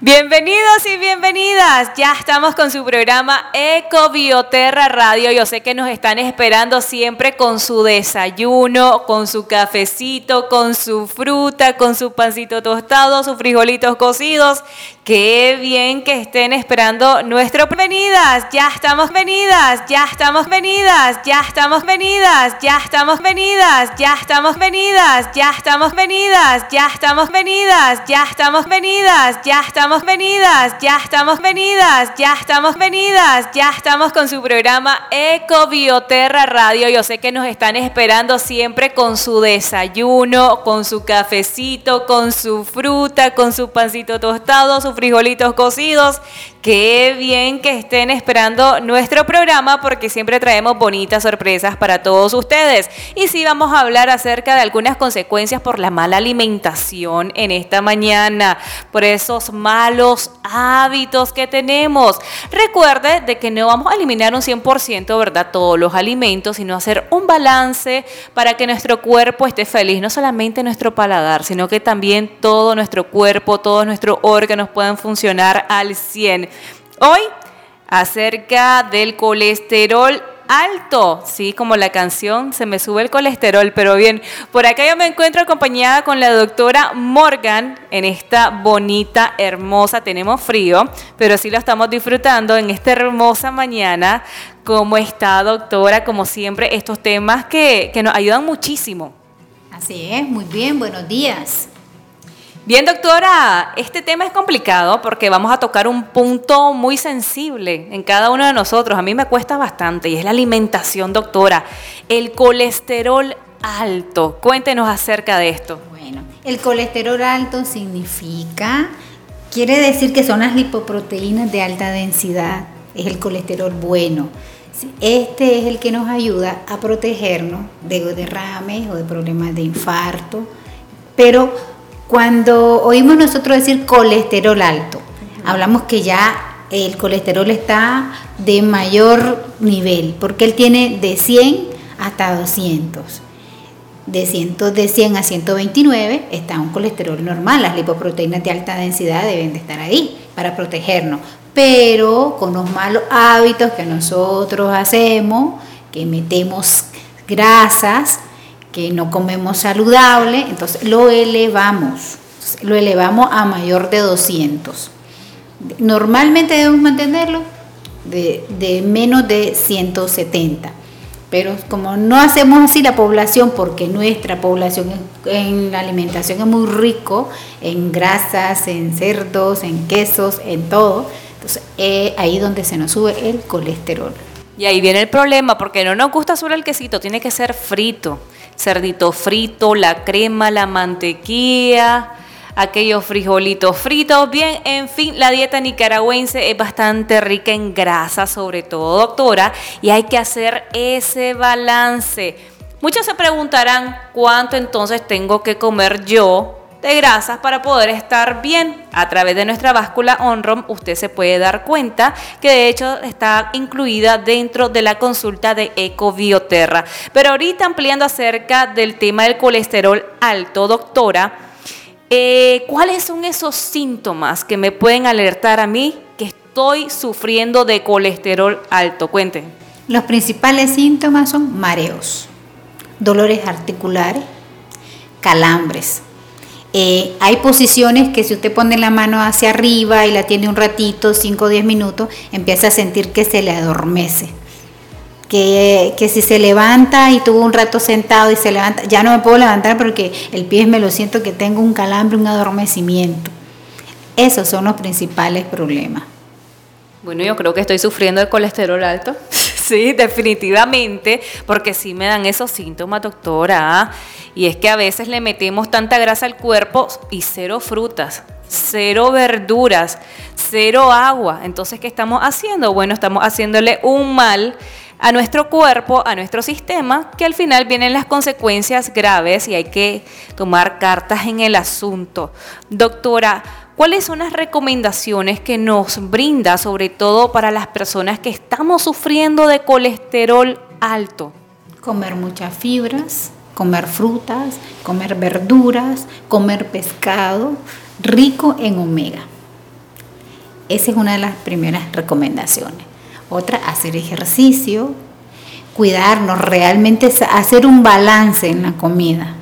Bienvenidos y bienvenidas. Ya estamos con su programa Eco Bioterra Radio. Yo sé que nos están esperando siempre con su desayuno, con su cafecito, con su fruta, con su pancito tostado, sus frijolitos cocidos. Qué bien que estén esperando nuestro venidas. Ya estamos venidas. Ya estamos venidas. Ya estamos venidas. Ya estamos venidas. Ya estamos venidas. Ya estamos venidas. Ya estamos venidas. Ya estamos venidas. Ya estamos venidas, ya estamos venidas, ya estamos venidas, ya estamos con su programa Eco Bioterra Radio. Yo sé que nos están esperando siempre con su desayuno, con su cafecito, con su fruta, con su pancito tostado, sus frijolitos cocidos. Qué bien que estén esperando nuestro programa porque siempre traemos bonitas sorpresas para todos ustedes. Y sí vamos a hablar acerca de algunas consecuencias por la mala alimentación en esta mañana, por esos malos hábitos que tenemos. Recuerde de que no vamos a eliminar un 100%, ¿verdad? Todos los alimentos, sino hacer un balance para que nuestro cuerpo esté feliz, no solamente nuestro paladar, sino que también todo nuestro cuerpo, todos nuestros órganos puedan funcionar al 100. Hoy acerca del colesterol alto, sí, como la canción, se me sube el colesterol, pero bien, por acá yo me encuentro acompañada con la doctora Morgan en esta bonita, hermosa, tenemos frío, pero sí lo estamos disfrutando en esta hermosa mañana. ¿Cómo está, doctora? Como siempre, estos temas que, que nos ayudan muchísimo. Así es, muy bien, buenos días. Bien, doctora, este tema es complicado porque vamos a tocar un punto muy sensible en cada uno de nosotros. A mí me cuesta bastante y es la alimentación, doctora. El colesterol alto. Cuéntenos acerca de esto. Bueno, el colesterol alto significa, quiere decir que son las lipoproteínas de alta densidad. Es el colesterol bueno. Este es el que nos ayuda a protegernos de derrames o de problemas de infarto. Pero cuando oímos nosotros decir colesterol alto, hablamos que ya el colesterol está de mayor nivel, porque él tiene de 100 hasta 200. De, 100, de 100 a 129 está un colesterol normal, las lipoproteínas de alta densidad deben de estar ahí para protegernos, pero con los malos hábitos que nosotros hacemos, que metemos grasas, que no comemos saludable, entonces lo elevamos, lo elevamos a mayor de 200. Normalmente debemos mantenerlo de, menos de 170. Pero como no hacemos así la población, porque nuestra población en la alimentación es muy rico en grasas, en cerdos, en quesos, en todo, entonces es ahí donde se nos sube el colesterol. Y ahí viene el problema, porque no nos gusta solo el quesito, tiene que ser frito cerdito frito, la crema, la mantequilla, aquellos frijolitos fritos. Bien, en fin, la dieta nicaragüense es bastante rica en grasa, sobre todo, doctora, y hay que hacer ese balance. Muchos se preguntarán cuánto entonces tengo que comer yo de grasas para poder estar bien. A través de nuestra báscula OnROM usted se puede dar cuenta que de hecho está incluida dentro de la consulta de Ecobioterra. Pero ahorita ampliando acerca del tema del colesterol alto, doctora, eh, ¿cuáles son esos síntomas que me pueden alertar a mí que estoy sufriendo de colesterol alto? Cuente. Los principales síntomas son mareos, dolores articulares, calambres, eh, hay posiciones que si usted pone la mano hacia arriba y la tiene un ratito, 5 o 10 minutos, empieza a sentir que se le adormece. Que, si se levanta y tuvo un rato sentado y se levanta, ya no me puedo levantar porque el pie me lo siento que tengo un calambre, un adormecimiento. Esos son los principales problemas. Bueno, yo creo que estoy sufriendo de colesterol alto. Sí, definitivamente, porque sí me dan esos síntomas, doctora. Y es que a veces le metemos tanta grasa al cuerpo y cero frutas, cero verduras, cero agua. Entonces, ¿qué estamos haciendo? Bueno, estamos haciéndole un mal a nuestro cuerpo, a nuestro sistema, que al final vienen las consecuencias graves y hay que tomar cartas en el asunto. Doctora, ¿cuáles son las recomendaciones que nos brinda, sobre todo para las personas que estamos sufriendo de colesterol alto? Comer muchas fibras, comer frutas, comer verduras, comer pescado rico en omega. Esa es una de las primeras recomendaciones. Otra, hacer ejercicio, cuidarnos, realmente hacer un balance en la comida.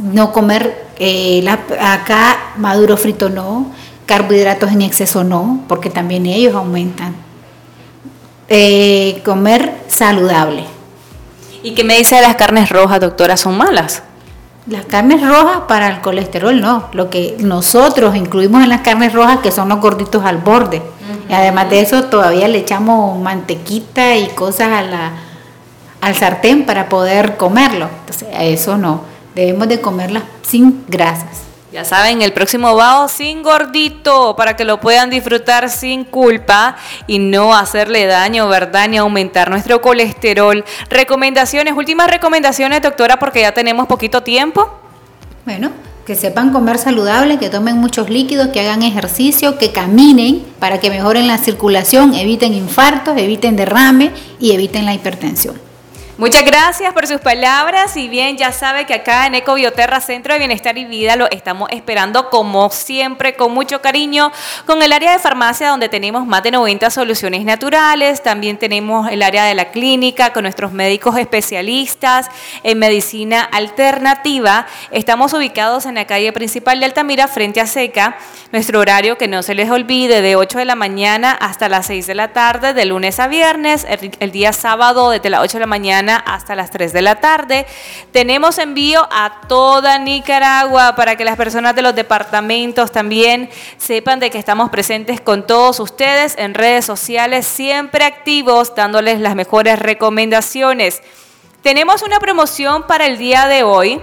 No comer eh, acá maduro frito no, carbohidratos en exceso no, porque también ellos aumentan. Eh, comer saludable. ¿Y qué me dice de las carnes rojas, doctora? ¿Son malas? Las carnes rojas para el colesterol no, lo que nosotros incluimos en las carnes rojas que son los gorditos al borde. Y además de eso todavía le echamos mantequita y cosas a la, al sartén para poder comerlo. Entonces, a eso no. Debemos de comerlas sin grasas. Ya saben, el próximo bao sin gordito para que lo puedan disfrutar sin culpa y no hacerle daño, ¿verdad? Ni aumentar nuestro colesterol. Recomendaciones, últimas recomendaciones, doctora, porque ya tenemos poquito tiempo. Bueno, que sepan comer saludable, que tomen muchos líquidos, que hagan ejercicio, que caminen para que mejoren la circulación, eviten infartos, eviten derrame y eviten la hipertensión. Muchas gracias por sus palabras y bien, ya sabe que acá en Eco Bioterra Centro de Bienestar y Vida lo estamos esperando como siempre, con mucho cariño, con el área de farmacia donde tenemos más de 90 soluciones naturales, también tenemos el área de la clínica con nuestros médicos especialistas en medicina alternativa. Estamos ubicados en la calle principal de Altamira frente a Seca. Nuestro horario que no se les olvide de 8 de la mañana hasta las 6 de la tarde, de lunes a viernes, el día sábado desde las 8 de la mañana hasta las 3 de la tarde. Tenemos envío a toda Nicaragua para que las personas de los departamentos también sepan de que estamos presentes con todos ustedes en redes sociales, siempre activos, dándoles las mejores recomendaciones. Tenemos una promoción para el día de hoy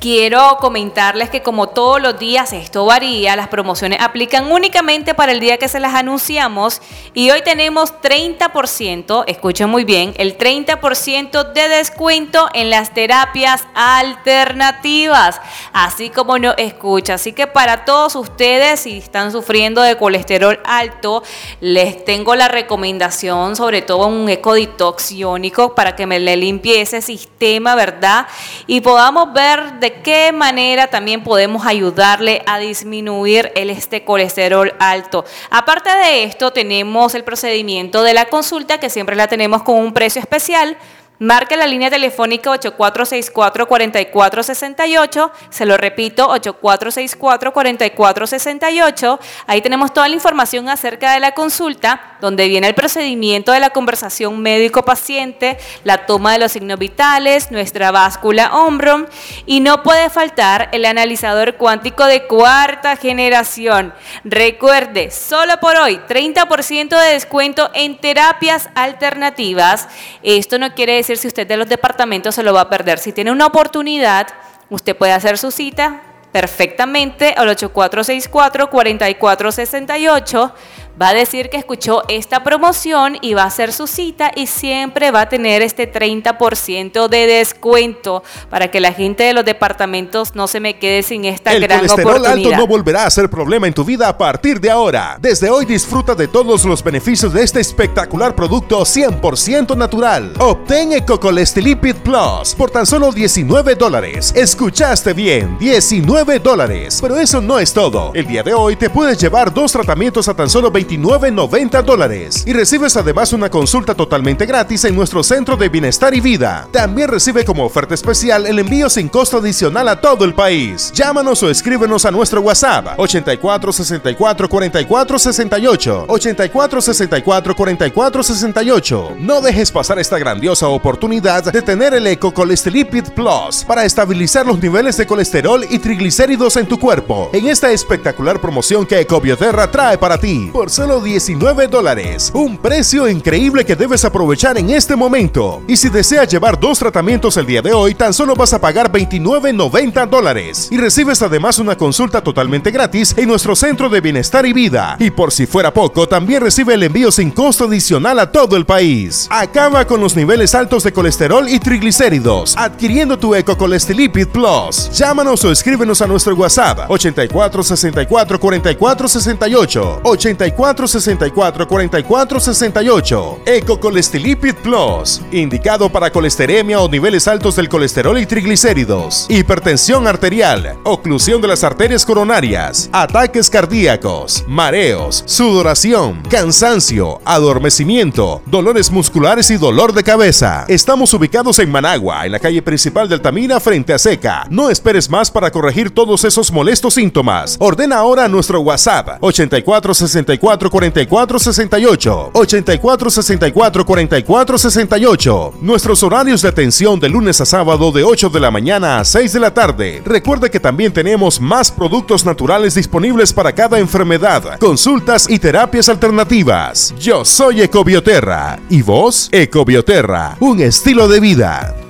Quiero comentarles que como todos los días esto varía, las promociones aplican únicamente para el día que se las anunciamos y hoy tenemos 30%, escuchen muy bien, el 30% de descuento en las terapias alternativas, así como no escucha. Así que para todos ustedes, si están sufriendo de colesterol alto, les tengo la recomendación, sobre todo un ecodetox iónico para que me le limpie ese sistema, ¿verdad? Y podamos ver de de qué manera también podemos ayudarle a disminuir el este colesterol alto. Aparte de esto, tenemos el procedimiento de la consulta que siempre la tenemos con un precio especial Marque la línea telefónica 8464-4468. Se lo repito, 8464-4468. Ahí tenemos toda la información acerca de la consulta, donde viene el procedimiento de la conversación médico-paciente, la toma de los signos vitales, nuestra báscula hombro y no puede faltar el analizador cuántico de cuarta generación. Recuerde, solo por hoy, 30% de descuento en terapias alternativas. Esto no quiere decir si usted de los departamentos se lo va a perder. Si tiene una oportunidad, usted puede hacer su cita perfectamente al 8464-4468 va a decir que escuchó esta promoción y va a hacer su cita y siempre va a tener este 30% de descuento para que la gente de los departamentos no se me quede sin esta El gran colesterol oportunidad. alto no volverá a ser problema en tu vida a partir de ahora. Desde hoy disfruta de todos los beneficios de este espectacular producto 100% natural. Obtén Ecocolestilipid Plus por tan solo 19 dólares. Escuchaste bien, 19 dólares. Pero eso no es todo. El día de hoy te puedes llevar dos tratamientos a tan solo 29.90 dólares. Y recibes además una consulta totalmente gratis en nuestro centro de bienestar y vida. También recibe como oferta especial el envío sin costo adicional a todo el país. Llámanos o escríbenos a nuestro WhatsApp 84 64 44 68 84 64 44 68. No dejes pasar esta grandiosa oportunidad de tener el Ecocolestilipid Plus para estabilizar los niveles de colesterol y triglicéridos en tu cuerpo en esta espectacular promoción que Ecobioterra trae para ti. Por solo 19 dólares. Un precio increíble que debes aprovechar en este momento. Y si deseas llevar dos tratamientos el día de hoy, tan solo vas a pagar 29.90 dólares. Y recibes además una consulta totalmente gratis en nuestro centro de bienestar y vida. Y por si fuera poco, también recibe el envío sin costo adicional a todo el país. Acaba con los niveles altos de colesterol y triglicéridos, adquiriendo tu Ecocolestilipid Plus. Llámanos o escríbenos a nuestro WhatsApp 84 64 44 68 84 64 44 68. Ecocolestilipid Plus, indicado para colesteremia o niveles altos del colesterol y triglicéridos, hipertensión arterial, oclusión de las arterias coronarias, ataques cardíacos, mareos, sudoración, cansancio, adormecimiento, dolores musculares y dolor de cabeza. Estamos ubicados en Managua, en la calle principal de Altamira frente a Seca. No esperes más para corregir todos esos molestos síntomas. Ordena ahora nuestro WhatsApp 84 64 44 68 84 64 44 68. Nuestros horarios de atención de lunes a sábado de 8 de la mañana a 6 de la tarde. Recuerda que también tenemos más productos naturales disponibles para cada enfermedad, consultas y terapias alternativas. Yo soy Ecobioterra y vos, Ecobioterra, un estilo de vida.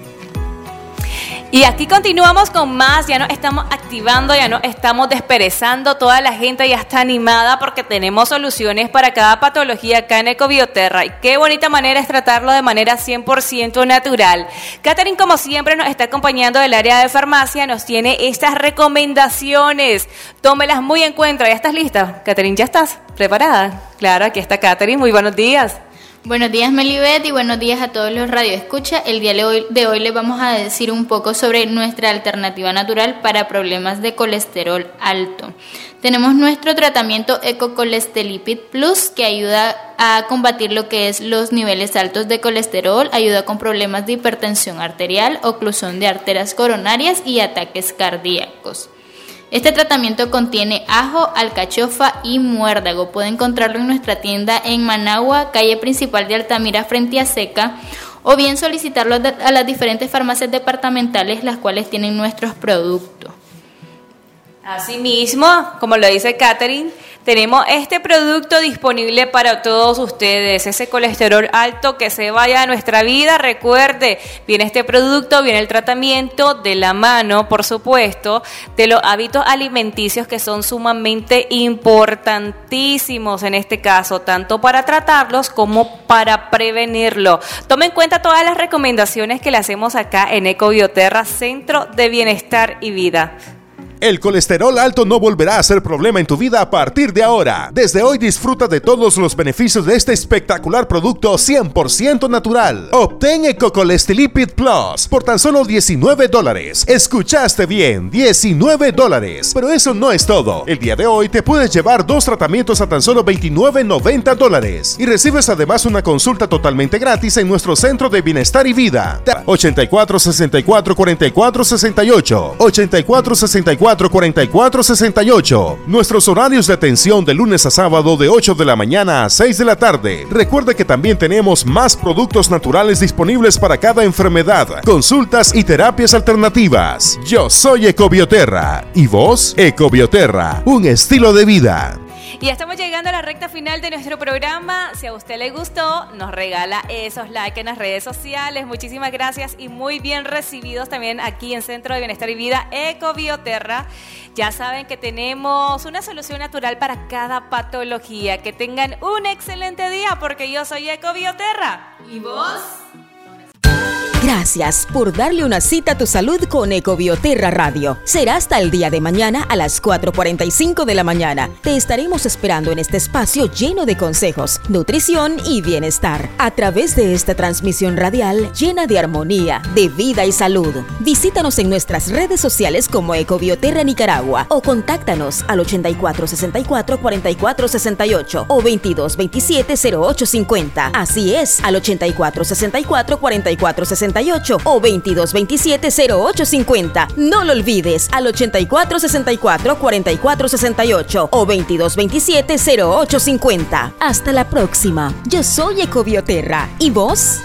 Y aquí continuamos con más, ya nos estamos activando, ya nos estamos desperezando, toda la gente ya está animada porque tenemos soluciones para cada patología acá en Ecobioterra y qué bonita manera es tratarlo de manera 100% natural. Catherine, como siempre, nos está acompañando del área de farmacia, nos tiene estas recomendaciones, tómelas muy en cuenta, ¿ya estás lista? Catherine, ¿ya estás preparada? Claro, aquí está Catherine, muy buenos días. Buenos días Melibet y buenos días a todos los radioescucha. El día de hoy, de les vamos a decir un poco sobre nuestra alternativa natural para problemas de colesterol alto. Tenemos nuestro tratamiento Ecocolestelipid Plus que ayuda a combatir lo que es los niveles altos de colesterol, ayuda con problemas de hipertensión arterial, oclusión de arterias coronarias y ataques cardíacos. Este tratamiento contiene ajo, alcachofa y muérdago. Puede encontrarlo en nuestra tienda en Managua, calle principal de Altamira frente a Seca, o bien solicitarlo a las diferentes farmacias departamentales las cuales tienen nuestros productos. Asimismo, como lo dice Catherine, tenemos este producto disponible para todos ustedes, ese colesterol alto que se vaya a nuestra vida. Recuerde, viene este producto, viene el tratamiento de la mano, por supuesto, de los hábitos alimenticios que son sumamente importantísimos en este caso, tanto para tratarlos como para prevenirlo. Tome en cuenta todas las recomendaciones que le hacemos acá en Ecobioterra, Centro de Bienestar y Vida. El colesterol alto no volverá a ser problema en tu vida a partir de ahora. Desde hoy disfruta de todos los beneficios de este espectacular producto 100% natural. Obtén Ecocolestilipid Plus por tan solo 19 dólares. Escuchaste bien, 19 dólares. Pero eso no es todo. El día de hoy te puedes llevar dos tratamientos a tan solo 29.90 dólares. Y recibes además una consulta totalmente gratis en nuestro centro de bienestar y vida. 84 64 44 68 84 64 44 68. Nuestros horarios de atención de lunes a sábado de 8 de la mañana a 6 de la tarde. Recuerda que también tenemos más productos naturales disponibles para cada enfermedad, consultas y terapias alternativas. Yo soy Ecobioterra y vos, Ecobioterra, un estilo de vida. Y estamos llegando a la recta final de nuestro programa. Si a usted le gustó, nos regala esos likes en las redes sociales. Muchísimas gracias y muy bien recibidos también aquí en Centro de Bienestar y Vida Ecobioterra. Ya saben que tenemos una solución natural para cada patología. Que tengan un excelente día porque yo soy Ecobioterra. ¿Y vos? Gracias por darle una cita a tu salud con Ecobioterra Radio. Será hasta el día de mañana a las 4.45 de la mañana. Te estaremos esperando en este espacio lleno de consejos, nutrición y bienestar. A través de esta transmisión radial llena de armonía, de vida y salud. Visítanos en nuestras redes sociales como Ecobioterra Nicaragua o contáctanos al 8464 4468 o 2227 0850. Así es, al 8464 4468 o 2227-0850. No lo olvides al 8464-4468 o 2227-0850. Hasta la próxima. Yo soy Ecobioterra. ¿Y vos?